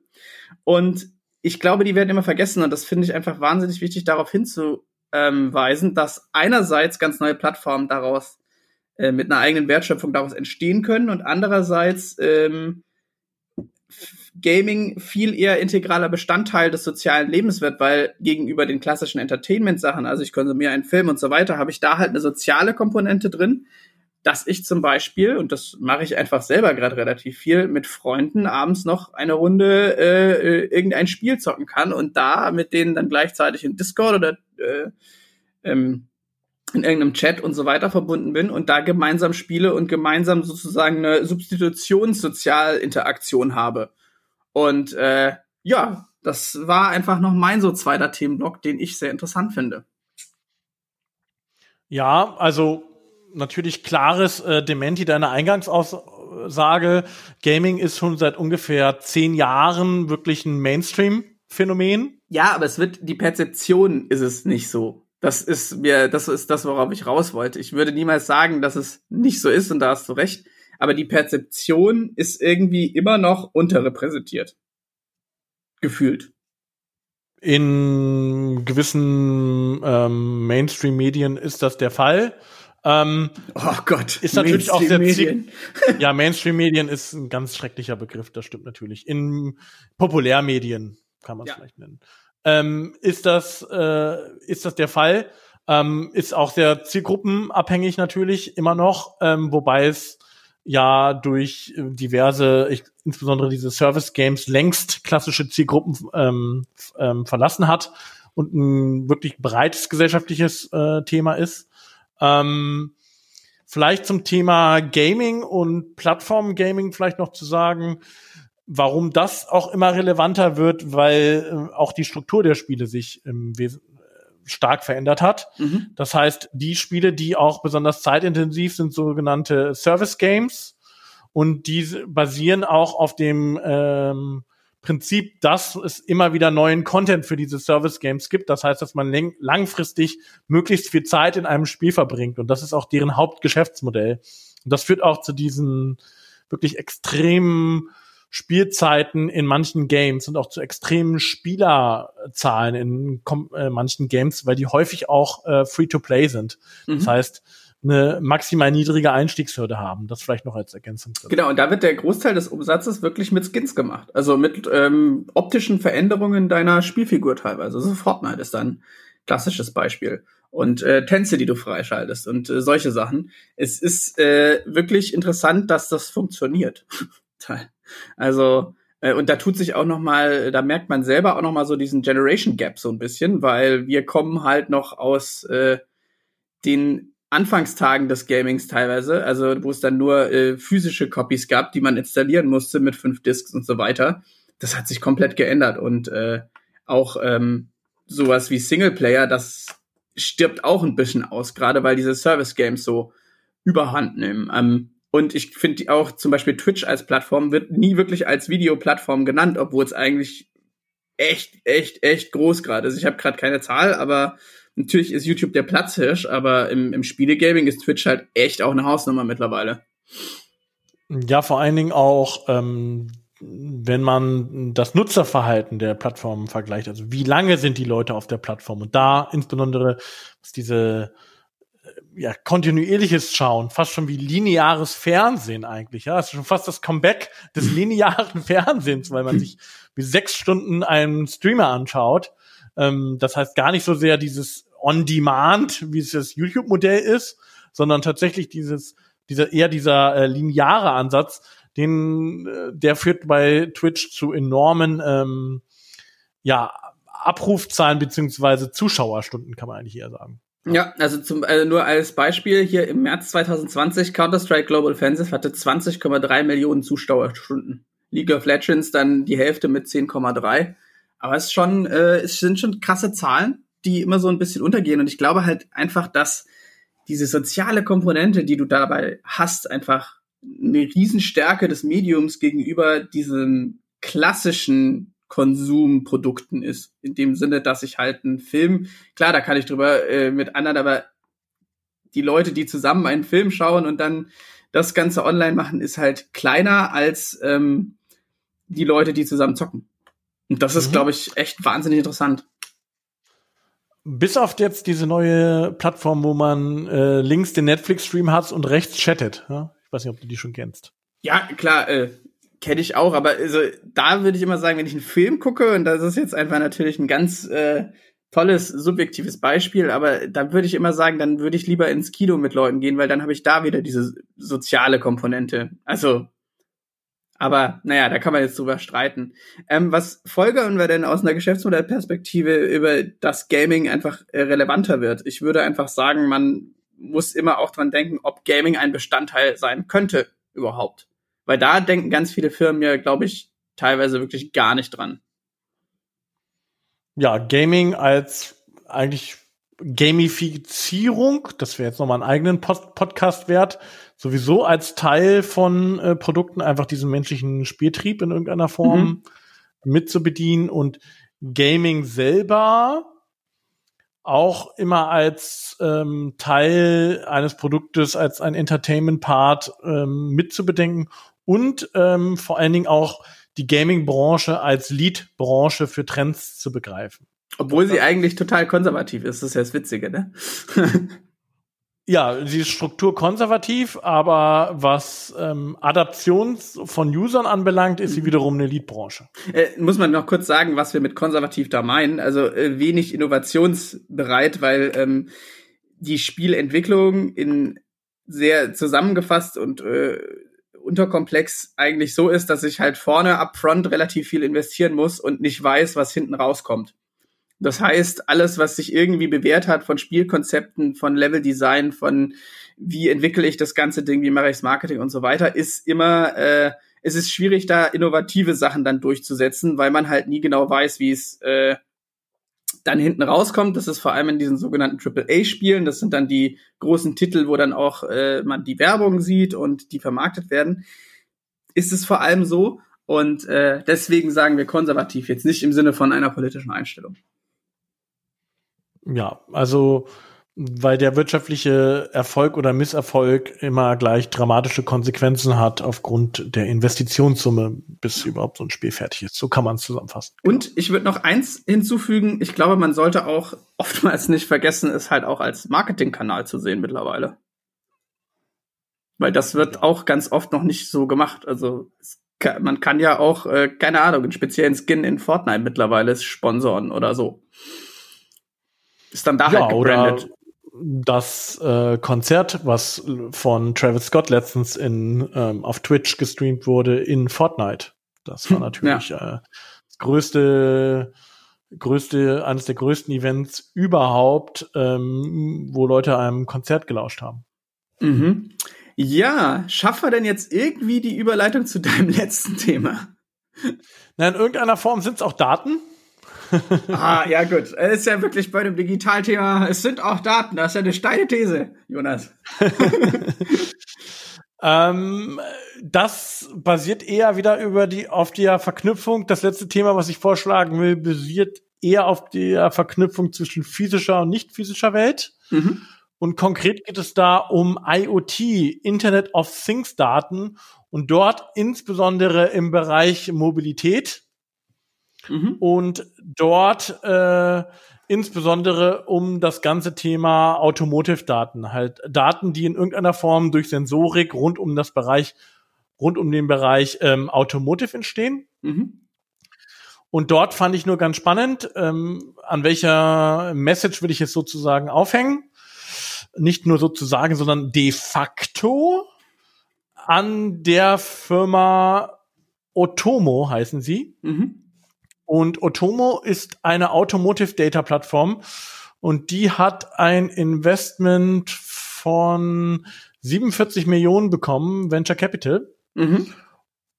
Und ich glaube, die werden immer vergessen und das finde ich einfach wahnsinnig wichtig, darauf hinzuweisen, dass einerseits ganz neue Plattformen daraus äh, mit einer eigenen Wertschöpfung daraus entstehen können und andererseits ähm, Gaming viel eher integraler Bestandteil des sozialen Lebens wird, weil gegenüber den klassischen Entertainment-Sachen, also ich konsumiere einen Film und so weiter, habe ich da halt eine soziale Komponente drin, dass ich zum Beispiel, und das mache ich einfach selber gerade relativ viel, mit Freunden abends noch eine Runde äh, irgendein Spiel zocken kann und da mit denen dann gleichzeitig in Discord oder äh, ähm, in irgendeinem Chat und so weiter verbunden bin und da gemeinsam spiele und gemeinsam sozusagen eine Substitutionssozialinteraktion habe. Und äh, ja, das war einfach noch mein so zweiter Themenblock, den ich sehr interessant finde. Ja, also natürlich klares äh, Dementi deiner Eingangsaussage. Gaming ist schon seit ungefähr zehn Jahren wirklich ein Mainstream-Phänomen. Ja, aber es wird, die Perzeption ist es nicht so. Das ist mir, das ist das, worauf ich raus wollte. Ich würde niemals sagen, dass es nicht so ist und da hast du recht. Aber die Perzeption ist irgendwie immer noch unterrepräsentiert. Gefühlt. In gewissen ähm, Mainstream-Medien ist das der Fall. Ähm, oh Gott, ist natürlich auch sehr Medien. ja, Mainstream-Medien ist ein ganz schrecklicher Begriff, das stimmt natürlich. In Populärmedien kann man es ja. vielleicht nennen. Ähm, ist das äh, ist das der Fall? Ähm, ist auch sehr zielgruppenabhängig natürlich immer noch, ähm, wobei es ja durch äh, diverse, ich, insbesondere diese Service Games längst klassische Zielgruppen ähm, ähm, verlassen hat und ein wirklich breites gesellschaftliches äh, Thema ist. Ähm, vielleicht zum Thema Gaming und Plattform-Gaming vielleicht noch zu sagen, warum das auch immer relevanter wird, weil äh, auch die Struktur der Spiele sich im Wes stark verändert hat. Mhm. Das heißt, die Spiele, die auch besonders zeitintensiv sind, sogenannte Service Games und die basieren auch auf dem ähm, Prinzip, dass es immer wieder neuen Content für diese Service Games gibt. Das heißt, dass man langfristig möglichst viel Zeit in einem Spiel verbringt. Und das ist auch deren Hauptgeschäftsmodell. Und das führt auch zu diesen wirklich extremen Spielzeiten in manchen Games und auch zu extremen Spielerzahlen in äh, manchen Games, weil die häufig auch äh, Free-to-Play sind. Mhm. Das heißt, eine maximal niedrige Einstiegshürde haben. Das vielleicht noch als Ergänzung. Genau, und da wird der Großteil des Umsatzes wirklich mit Skins gemacht. Also mit ähm, optischen Veränderungen deiner Spielfigur teilweise. Also Fortnite ist dann klassisches Beispiel. Und äh, Tänze, die du freischaltest und äh, solche Sachen. Es ist äh, wirklich interessant, dass das funktioniert. also äh, und da tut sich auch noch mal, da merkt man selber auch noch mal so diesen Generation Gap so ein bisschen, weil wir kommen halt noch aus äh, den Anfangstagen des Gamings teilweise, also wo es dann nur äh, physische Copies gab, die man installieren musste mit fünf Discs und so weiter. Das hat sich komplett geändert und äh, auch ähm, sowas wie Singleplayer, das stirbt auch ein bisschen aus, gerade weil diese Service Games so überhand nehmen. Ähm, und ich finde auch zum Beispiel Twitch als Plattform wird nie wirklich als Videoplattform genannt, obwohl es eigentlich echt, echt, echt groß gerade ist. Ich habe gerade keine Zahl, aber natürlich ist YouTube der Platzhirsch, aber im, im Spielegaming ist Twitch halt echt auch eine Hausnummer mittlerweile. Ja, vor allen Dingen auch, ähm, wenn man das Nutzerverhalten der Plattform vergleicht. Also wie lange sind die Leute auf der Plattform? Und da insbesondere was diese ja, kontinuierliches Schauen, fast schon wie lineares Fernsehen eigentlich. Ja, das ist schon fast das Comeback des linearen Fernsehens, weil man sich wie sechs Stunden einen Streamer anschaut. Ähm, das heißt gar nicht so sehr dieses On-Demand, wie es das YouTube-Modell ist, sondern tatsächlich dieses, dieser eher dieser äh, lineare Ansatz, den äh, der führt bei Twitch zu enormen ähm, ja Abrufzahlen beziehungsweise Zuschauerstunden, kann man eigentlich eher sagen. Ja, also zum, also nur als Beispiel hier im März 2020 Counter-Strike Global Offensive hatte 20,3 Millionen Zuschauerstunden. League of Legends dann die Hälfte mit 10,3. Aber es ist schon, äh, es sind schon krasse Zahlen, die immer so ein bisschen untergehen. Und ich glaube halt einfach, dass diese soziale Komponente, die du dabei hast, einfach eine Riesenstärke des Mediums gegenüber diesem klassischen Konsumprodukten ist. In dem Sinne, dass ich halt einen Film, klar, da kann ich drüber äh, mit anderen, aber die Leute, die zusammen einen Film schauen und dann das Ganze online machen, ist halt kleiner als ähm, die Leute, die zusammen zocken. Und das ist, mhm. glaube ich, echt wahnsinnig interessant. Bis auf jetzt diese neue Plattform, wo man äh, links den Netflix-Stream hat und rechts chattet. Ja? Ich weiß nicht, ob du die schon kennst. Ja, klar, äh, kenne ich auch, aber also, da würde ich immer sagen, wenn ich einen Film gucke, und das ist jetzt einfach natürlich ein ganz äh, tolles, subjektives Beispiel, aber da würde ich immer sagen, dann würde ich lieber ins Kino mit Leuten gehen, weil dann habe ich da wieder diese soziale Komponente. Also, aber naja, da kann man jetzt drüber streiten. Ähm, was folgern wir denn aus einer Geschäftsmodellperspektive über das Gaming einfach äh, relevanter wird? Ich würde einfach sagen, man muss immer auch dran denken, ob Gaming ein Bestandteil sein könnte überhaupt. Weil da denken ganz viele Firmen ja, glaube ich, teilweise wirklich gar nicht dran. Ja, Gaming als eigentlich Gamifizierung, das wäre jetzt nochmal einen eigenen Pod Podcast wert, sowieso als Teil von äh, Produkten einfach diesen menschlichen Spieltrieb in irgendeiner Form mhm. mitzubedienen und Gaming selber auch immer als ähm, Teil eines Produktes, als ein Entertainment-Part ähm, mitzubedenken und ähm, vor allen Dingen auch die Gaming-Branche als Lead-Branche für Trends zu begreifen. Obwohl sie eigentlich total konservativ ist, das ist ja das Witzige, ne? ja, sie ist strukturkonservativ, aber was ähm, Adaption von Usern anbelangt, ist sie mhm. wiederum eine Lead-Branche. Äh, muss man noch kurz sagen, was wir mit konservativ da meinen. Also äh, wenig innovationsbereit, weil ähm, die Spielentwicklung in sehr zusammengefasst und äh, unterkomplex eigentlich so ist, dass ich halt vorne upfront relativ viel investieren muss und nicht weiß, was hinten rauskommt. Das heißt, alles, was sich irgendwie bewährt hat von Spielkonzepten, von Leveldesign, von wie entwickle ich das ganze Ding, wie mache ich das Marketing und so weiter, ist immer, äh, es ist schwierig, da innovative Sachen dann durchzusetzen, weil man halt nie genau weiß, wie es äh, dann hinten rauskommt, das ist vor allem in diesen sogenannten AAA-Spielen, das sind dann die großen Titel, wo dann auch äh, man die Werbung sieht und die vermarktet werden, ist es vor allem so. Und äh, deswegen sagen wir konservativ, jetzt nicht im Sinne von einer politischen Einstellung. Ja, also weil der wirtschaftliche Erfolg oder Misserfolg immer gleich dramatische Konsequenzen hat aufgrund der Investitionssumme, bis überhaupt so ein Spiel fertig ist. So kann man es zusammenfassen. Und ich würde noch eins hinzufügen. Ich glaube, man sollte auch oftmals nicht vergessen, es halt auch als Marketingkanal zu sehen mittlerweile. Weil das wird auch ganz oft noch nicht so gemacht. Also kann, man kann ja auch, äh, keine Ahnung, einen speziellen Skin in Fortnite mittlerweile sponsoren oder so. Ist dann da ja, halt gebrandet. Oder das äh, Konzert, was von Travis Scott letztens in, ähm, auf Twitch gestreamt wurde, in Fortnite. Das war hm, natürlich ja. äh, das größte, größte, eines der größten Events überhaupt, ähm, wo Leute einem Konzert gelauscht haben. Mhm. Ja, schaffen wir denn jetzt irgendwie die Überleitung zu deinem letzten Thema? Na, in irgendeiner Form sind es auch Daten. ah, ja gut. Es ist ja wirklich bei dem Digitalthema, es sind auch Daten. Das ist ja eine steile These, Jonas. ähm, das basiert eher wieder über die, auf der Verknüpfung. Das letzte Thema, was ich vorschlagen will, basiert eher auf der Verknüpfung zwischen physischer und nicht physischer Welt. Mhm. Und konkret geht es da um IoT, Internet of Things Daten und dort insbesondere im Bereich Mobilität mhm. und dort äh, insbesondere um das ganze Thema Automotive-Daten, halt Daten, die in irgendeiner Form durch Sensorik rund um das Bereich, rund um den Bereich ähm, Automotive entstehen. Mhm. Und dort fand ich nur ganz spannend, ähm, an welcher Message will ich jetzt sozusagen aufhängen. Nicht nur sozusagen, sondern de facto an der Firma Otomo heißen sie. Mhm. Und Otomo ist eine Automotive Data Plattform und die hat ein Investment von 47 Millionen bekommen, Venture Capital. Mhm.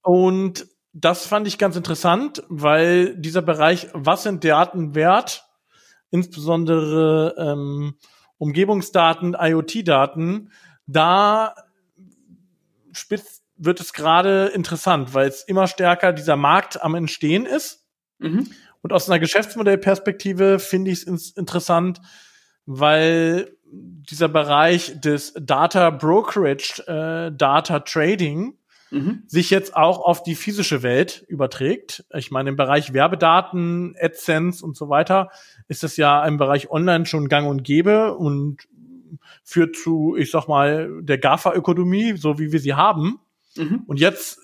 Und das fand ich ganz interessant, weil dieser Bereich, was sind Daten wert, insbesondere ähm, Umgebungsdaten, IoT-Daten, da spitzt wird es gerade interessant, weil es immer stärker dieser Markt am Entstehen ist. Mhm. Und aus einer Geschäftsmodellperspektive finde ich es interessant, weil dieser Bereich des Data Brokerage, äh, Data Trading mhm. sich jetzt auch auf die physische Welt überträgt. Ich meine, im Bereich Werbedaten, AdSense und so weiter ist das ja im Bereich Online schon gang und gäbe und führt zu, ich sag mal, der GAFA-Ökonomie, so wie wir sie haben. Mhm. Und jetzt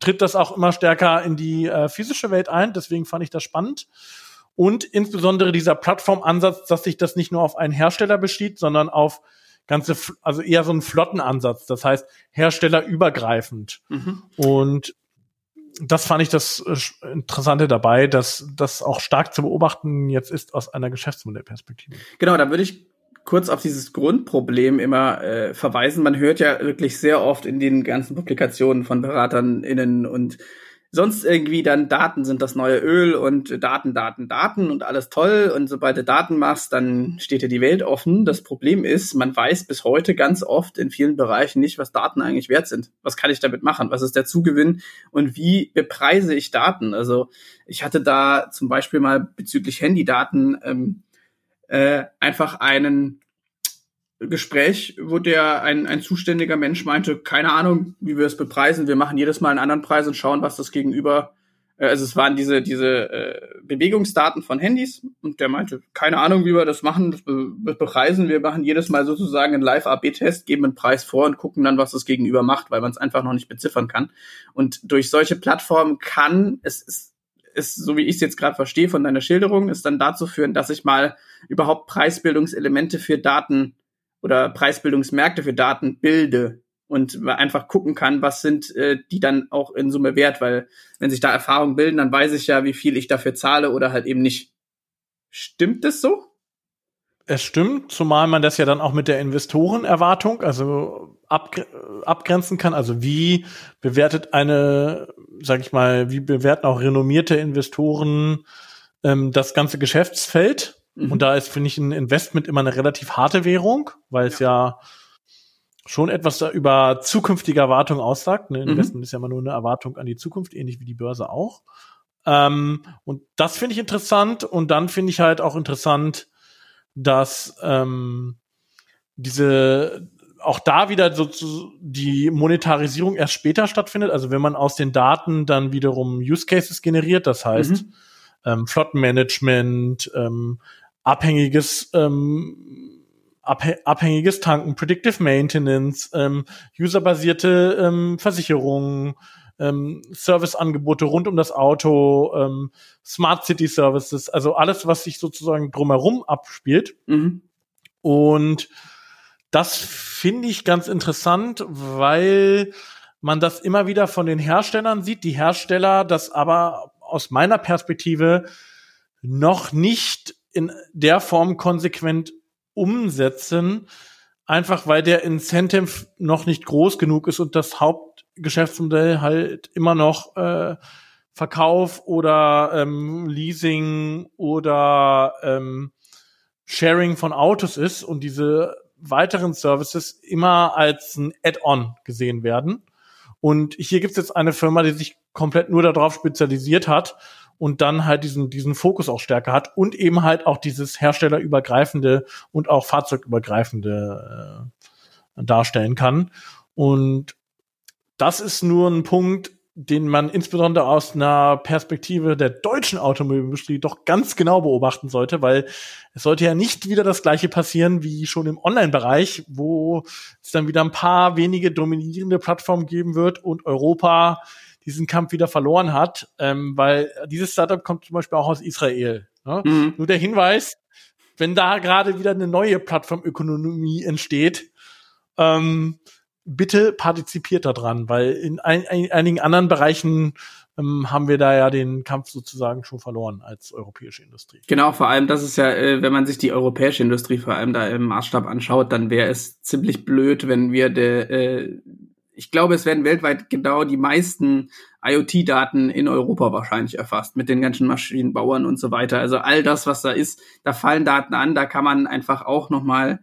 tritt das auch immer stärker in die äh, physische Welt ein. Deswegen fand ich das spannend. Und insbesondere dieser Plattformansatz, dass sich das nicht nur auf einen Hersteller besteht, sondern auf ganze, also eher so einen Flottenansatz. Das heißt, herstellerübergreifend. Mhm. Und das fand ich das äh, Interessante dabei, dass das auch stark zu beobachten jetzt ist aus einer Geschäftsmodellperspektive. Genau, da würde ich kurz auf dieses Grundproblem immer äh, verweisen. Man hört ja wirklich sehr oft in den ganzen Publikationen von Beratern innen und sonst irgendwie dann Daten sind das neue Öl und Daten, Daten, Daten und alles toll. Und sobald du Daten machst, dann steht dir die Welt offen. Das Problem ist, man weiß bis heute ganz oft in vielen Bereichen nicht, was Daten eigentlich wert sind. Was kann ich damit machen? Was ist der Zugewinn? Und wie bepreise ich Daten? Also ich hatte da zum Beispiel mal bezüglich Handydaten ähm, äh, einfach einen Gespräch, wo der ein, ein zuständiger Mensch meinte, keine Ahnung, wie wir es bepreisen, wir machen jedes Mal einen anderen Preis und schauen, was das gegenüber, äh, also es waren diese, diese äh, Bewegungsdaten von Handys und der meinte, keine Ahnung, wie wir das machen, das be bepreisen, wir machen jedes Mal sozusagen einen Live-AB-Test, geben einen Preis vor und gucken dann, was das gegenüber macht, weil man es einfach noch nicht beziffern kann. Und durch solche Plattformen kann, es ist ist, so wie ich es jetzt gerade verstehe von deiner Schilderung, ist dann dazu führen, dass ich mal überhaupt Preisbildungselemente für Daten oder Preisbildungsmärkte für Daten bilde und einfach gucken kann, was sind äh, die dann auch in Summe wert, weil wenn sich da Erfahrungen bilden, dann weiß ich ja, wie viel ich dafür zahle oder halt eben nicht. Stimmt das so? Es stimmt, zumal man das ja dann auch mit der Investorenerwartung, also abgre abgrenzen kann. Also wie bewertet eine, sag ich mal, wie bewerten auch renommierte Investoren ähm, das ganze Geschäftsfeld? Mhm. Und da ist, finde ich, ein Investment immer eine relativ harte Währung, weil es ja, ja schon etwas über zukünftige Erwartungen aussagt. Ein mhm. Investment ist ja immer nur eine Erwartung an die Zukunft, ähnlich wie die Börse auch. Ähm, und das finde ich interessant. Und dann finde ich halt auch interessant, dass ähm, diese auch da wieder so die Monetarisierung erst später stattfindet. Also wenn man aus den Daten dann wiederum Use Cases generiert, das heißt mhm. ähm, Flottenmanagement, ähm, abhängiges ähm, abhängiges Tanken, Predictive Maintenance, ähm, userbasierte ähm, Versicherungen, ähm, Serviceangebote rund um das Auto, ähm, Smart City Services, also alles, was sich sozusagen drumherum abspielt. Mhm. Und das finde ich ganz interessant, weil man das immer wieder von den Herstellern sieht. Die Hersteller das aber aus meiner Perspektive noch nicht in der Form konsequent umsetzen, einfach weil der Incentive noch nicht groß genug ist und das Hauptgeschäftsmodell halt immer noch äh, Verkauf oder ähm, Leasing oder ähm, Sharing von Autos ist und diese weiteren Services immer als ein Add-on gesehen werden. Und hier gibt es jetzt eine Firma, die sich komplett nur darauf spezialisiert hat und dann halt diesen, diesen Fokus auch stärker hat und eben halt auch dieses herstellerübergreifende und auch fahrzeugübergreifende äh, darstellen kann. Und das ist nur ein Punkt, den man insbesondere aus einer Perspektive der deutschen Automobilindustrie doch ganz genau beobachten sollte, weil es sollte ja nicht wieder das gleiche passieren wie schon im Online-Bereich, wo es dann wieder ein paar wenige dominierende Plattformen geben wird und Europa diesen Kampf wieder verloren hat, ähm, weil dieses Startup kommt zum Beispiel auch aus Israel. Ne? Mhm. Nur der Hinweis, wenn da gerade wieder eine neue Plattformökonomie entsteht, ähm, bitte partizipiert daran, weil in ein, ein, einigen anderen Bereichen ähm, haben wir da ja den Kampf sozusagen schon verloren als europäische Industrie. Genau, vor allem, das ist ja, äh, wenn man sich die europäische Industrie vor allem da im Maßstab anschaut, dann wäre es ziemlich blöd, wenn wir der äh, ich glaube, es werden weltweit genau die meisten IoT-Daten in Europa wahrscheinlich erfasst, mit den ganzen Maschinenbauern und so weiter. Also all das, was da ist, da fallen Daten an, da kann man einfach auch nochmal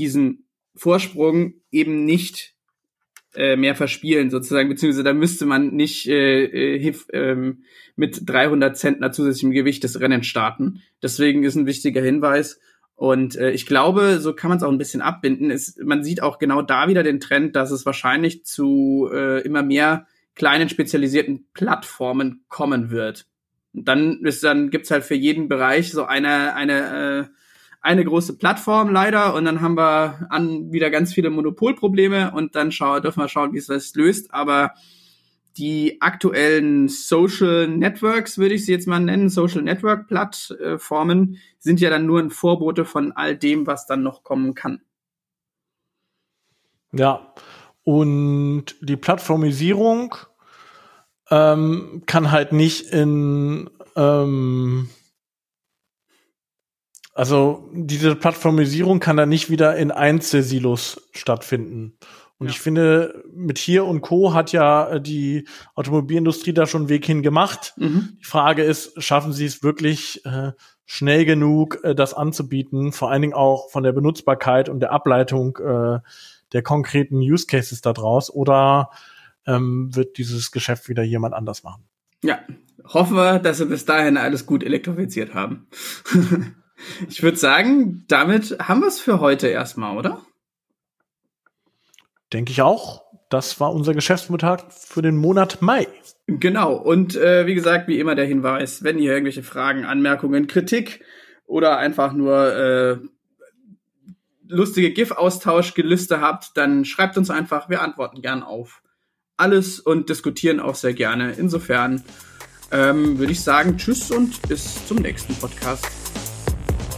diesen Vorsprung eben nicht äh, mehr verspielen sozusagen, beziehungsweise da müsste man nicht äh, äh, ähm, mit 300 Zentner zusätzlichem Gewicht das Rennen starten. Deswegen ist ein wichtiger Hinweis. Und äh, ich glaube, so kann man es auch ein bisschen abbinden. Es, man sieht auch genau da wieder den Trend, dass es wahrscheinlich zu äh, immer mehr kleinen spezialisierten Plattformen kommen wird. Und dann ist dann gibt's halt für jeden Bereich so eine eine äh, eine große Plattform leider und dann haben wir an wieder ganz viele Monopolprobleme und dann schau, dürfen wir schauen, wie es das löst. Aber die aktuellen Social Networks, würde ich sie jetzt mal nennen, Social Network Plattformen, sind ja dann nur ein Vorbote von all dem, was dann noch kommen kann. Ja, und die Plattformisierung ähm, kann halt nicht in ähm, also diese Plattformisierung kann da nicht wieder in Einzelsilos stattfinden. Und ja. ich finde, mit hier und Co. hat ja äh, die Automobilindustrie da schon einen Weg hin gemacht. Mhm. Die Frage ist, schaffen sie es wirklich äh, schnell genug, äh, das anzubieten, vor allen Dingen auch von der Benutzbarkeit und der Ableitung äh, der konkreten Use Cases da draus, oder ähm, wird dieses Geschäft wieder jemand anders machen? Ja, hoffen wir, dass wir bis dahin alles gut elektrifiziert haben. ich würde sagen, damit haben wir es für heute erstmal, oder? Denke ich auch. Das war unser Geschäftsmontag für den Monat Mai. Genau. Und äh, wie gesagt, wie immer der Hinweis, wenn ihr irgendwelche Fragen, Anmerkungen, Kritik oder einfach nur äh, lustige GIF-Austauschgelüste habt, dann schreibt uns einfach. Wir antworten gern auf alles und diskutieren auch sehr gerne. Insofern ähm, würde ich sagen, tschüss und bis zum nächsten Podcast.